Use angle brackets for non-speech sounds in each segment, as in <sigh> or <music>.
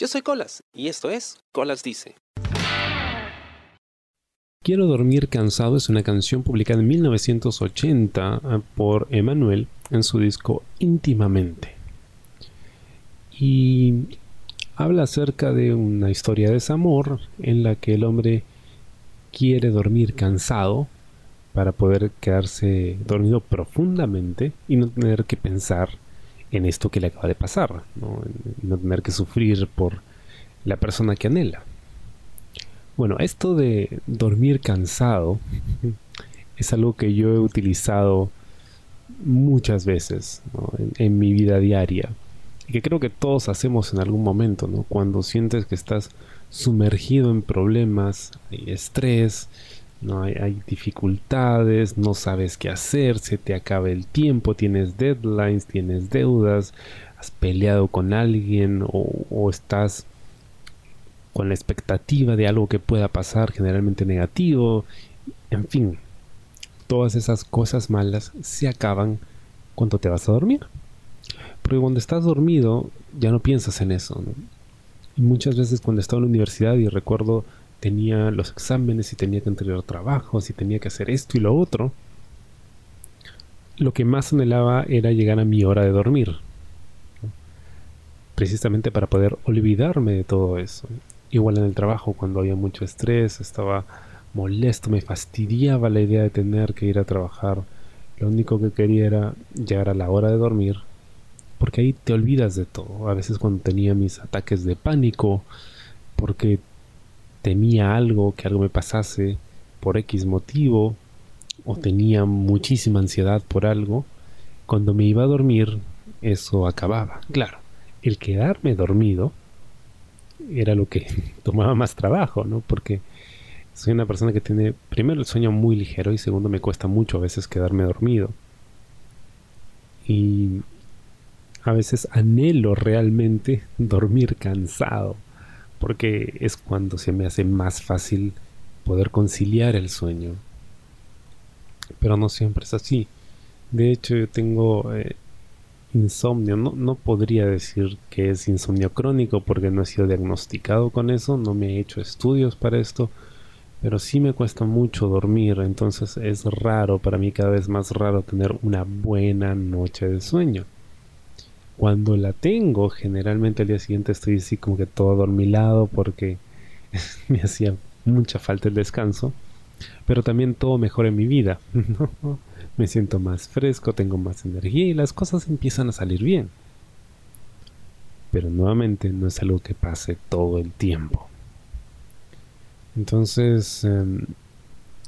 Yo soy Colas y esto es Colas Dice. Quiero dormir cansado es una canción publicada en 1980 ah, por Emanuel en su disco Íntimamente. Y habla acerca de una historia de desamor en la que el hombre quiere dormir cansado para poder quedarse dormido profundamente y no tener que pensar en esto que le acaba de pasar, ¿no? tener que sufrir por la persona que anhela. Bueno, esto de dormir cansado <laughs> es algo que yo he utilizado muchas veces en, mi vida diaria y que creo que todos hacemos en algún momento, ¿no? Cuando sientes que estás sumergido en problemas, hay estrés, no hay, dificultades, no sabes qué hacer, se te acaba el tiempo, tienes deadlines, tienes deudas, has peleado con alguien o, estás con la expectativa de algo que pueda pasar, generalmente negativo, en fin, todas esas cosas malas se acaban cuando te vas a dormir. Porque cuando estás dormido ya no piensas en eso. Muchas veces cuando estaba en la universidad y recuerdo tenía los exámenes y tenía que entregar trabajos y tenía que hacer esto y lo otro, lo que más anhelaba era llegar a mi hora de dormir. Precisamente para poder olvidarme de todo eso. Igual en el trabajo, cuando había mucho estrés, estaba molesto, me fastidiaba la idea de tener que ir a trabajar. Lo único que quería era llegar a la hora de dormir, porque ahí te olvidas de todo. A veces cuando tenía mis ataques de pánico, porque temía algo, que algo me pasase por X motivo, o tenía muchísima ansiedad por algo, cuando me iba a dormir, eso acababa. Claro, el quedarme dormido era lo que <laughs> tomaba más trabajo, ¿no? Porque soy una persona que tiene, primero, el sueño muy ligero y segundo, me cuesta mucho a veces quedarme dormido. Y a veces anhelo realmente <laughs> dormir cansado porque es cuando se me hace más fácil poder conciliar el sueño. Pero no siempre es así. De hecho, yo tengo eh, insomnio. No, no podría decir que es insomnio crónico porque no he sido diagnosticado con eso, no me he hecho estudios para esto, pero sí me cuesta mucho dormir, entonces es raro, para mí cada vez más raro tener una buena noche de sueño. Cuando la tengo, generalmente al día siguiente estoy así como que todo adormilado porque <laughs> me hacía mucha falta el descanso. Pero también todo mejora en mi vida. <laughs> me siento más fresco, tengo más energía y las cosas empiezan a salir bien. Pero nuevamente no es algo que pase todo el tiempo. Entonces, em,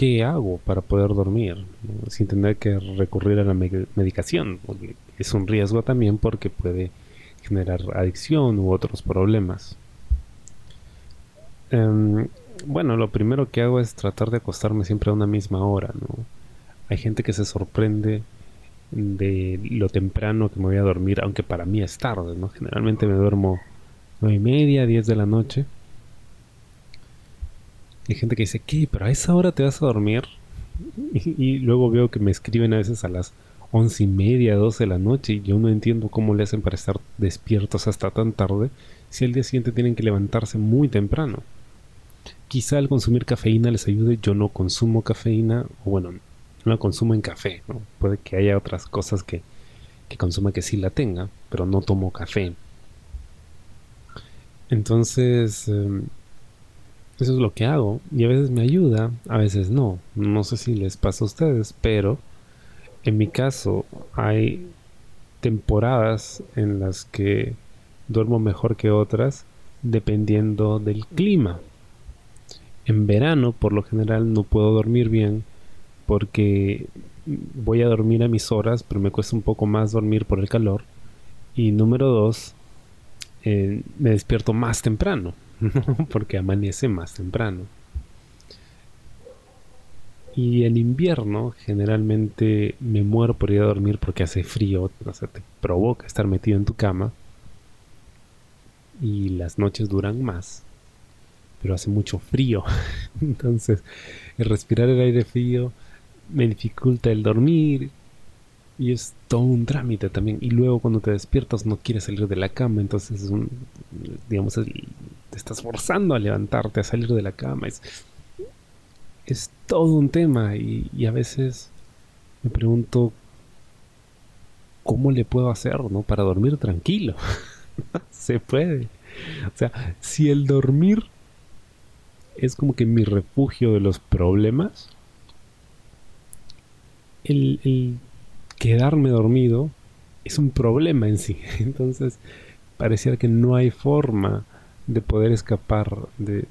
¿qué hago para poder dormir sin tener que recurrir a la medicación? es un riesgo también porque puede generar adicción u otros problemas. Em, bueno, lo primero que hago es tratar de acostarme siempre a una misma hora, ¿no? Hay gente que se sorprende de lo temprano que me voy a dormir, aunque para mí es tarde, ¿no? Generalmente me duermo nueve y media, diez de la noche. Hay gente que dice, ¿qué? ¿Pero a esa hora te vas a dormir? y luego veo que me escriben a veces a las once y media, doce de la noche y yo no entiendo cómo le hacen para estar despiertos hasta tan tarde si al día siguiente tienen que levantarse muy temprano. Quizá al consumir cafeína les ayude, yo no consumo cafeína, o bueno, no la consumo en café. Puede que haya otras cosas que, que consuma que sí la tenga, pero no tomo café. Entonces, em, eso es lo que hago y a veces me ayuda, a veces no. No sé si les pasa a ustedes, pero en mi caso, hay temporadas en las que duermo mejor que otras dependiendo del clima. En verano, por lo general, no puedo dormir bien porque voy a dormir a mis horas, pero me cuesta un poco más dormir por el calor. Y número dos, eh, me despierto más temprano, <laughs> porque amanece más temprano. Y en invierno generalmente me muero por ir a dormir porque hace frío, o sea, te provoca estar metido en tu cama. Y las noches duran más, pero hace mucho frío. <laughs> Entonces, el respirar el aire frío me dificulta el dormir. Y es todo un trámite también. Y luego cuando te despiertas no quieres salir de la cama, entonces es un, digamos, te estás forzando a levantarte, a salir de la cama. Es, es todo un tema y, a veces me pregunto cómo le puedo hacer, ¿no? Para dormir tranquilo. <laughs> Se puede. O sea, si el dormir es como que mi refugio de los problemas, el, quedarme dormido es un problema en sí. <laughs> Entonces, pareciera que no hay forma de poder escapar de,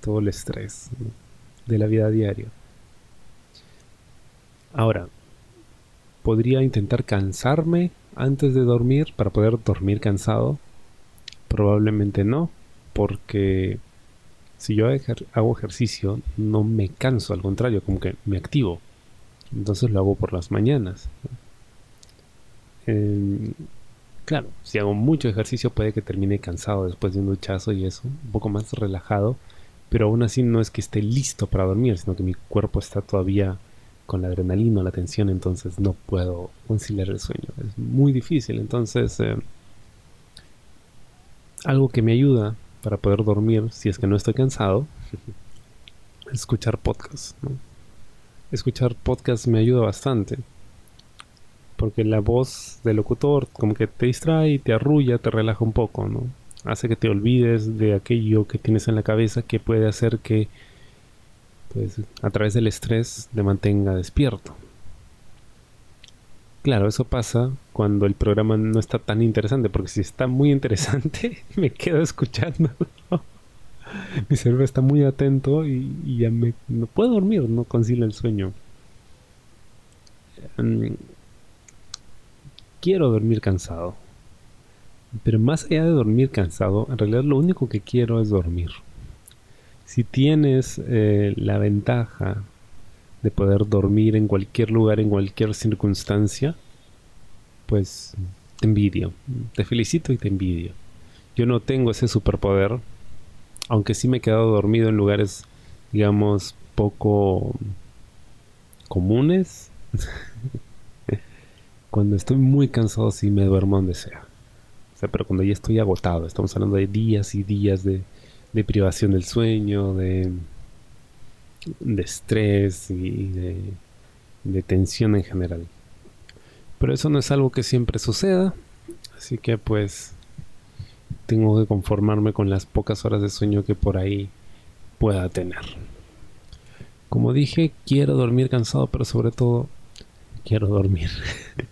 todo el estrés de la vida diaria. Ahora, podría intentar cansarme antes de dormir para poder dormir cansado. Probablemente no, porque si yo hago ejercicio no me canso, al contrario, como que me activo. Entonces lo hago por las mañanas. Claro, si hago mucho ejercicio puede que termine cansado después de un duchazo y eso, un poco más relajado, pero aún así no es que esté listo para dormir, sino que mi cuerpo está todavía con la adrenalina, la tensión, entonces no puedo conciliar el sueño. Es muy difícil, entonces em, algo que me ayuda para poder dormir si es que no estoy cansado <laughs> es escuchar podcasts. Escuchar podcasts me ayuda bastante porque la voz del locutor como que te distrae te arrulla, te relaja un poco, ¿no? Hace que te olvides de aquello que tienes en la cabeza que puede hacer que pues a través del estrés te mantenga despierto. Claro, eso pasa cuando el programa no está tan interesante, porque si está muy interesante, <laughs> me quedo escuchando. Mi cerebro está muy atento y, ya me no puedo dormir, no concilio el sueño. Quiero dormir cansado. Pero más allá de dormir cansado, en realidad lo único que quiero es dormir. Si tienes eh, la ventaja de poder dormir en cualquier lugar, en cualquier circunstancia, pues te envidio. Te felicito y te envidio. Yo no tengo ese superpoder, aunque sí me he quedado dormido en lugares, digamos, poco comunes. <laughs> cuando estoy muy cansado sí me duermo donde sea. O sea, pero cuando ya estoy agotado, estamos hablando de días y días de, privación del sueño, de estrés y de, tensión en general. Pero eso no es algo que siempre suceda, así que pues tengo que conformarme con las pocas horas de sueño que por ahí pueda tener. Como dije, quiero dormir cansado, pero sobre todo quiero dormir. <laughs>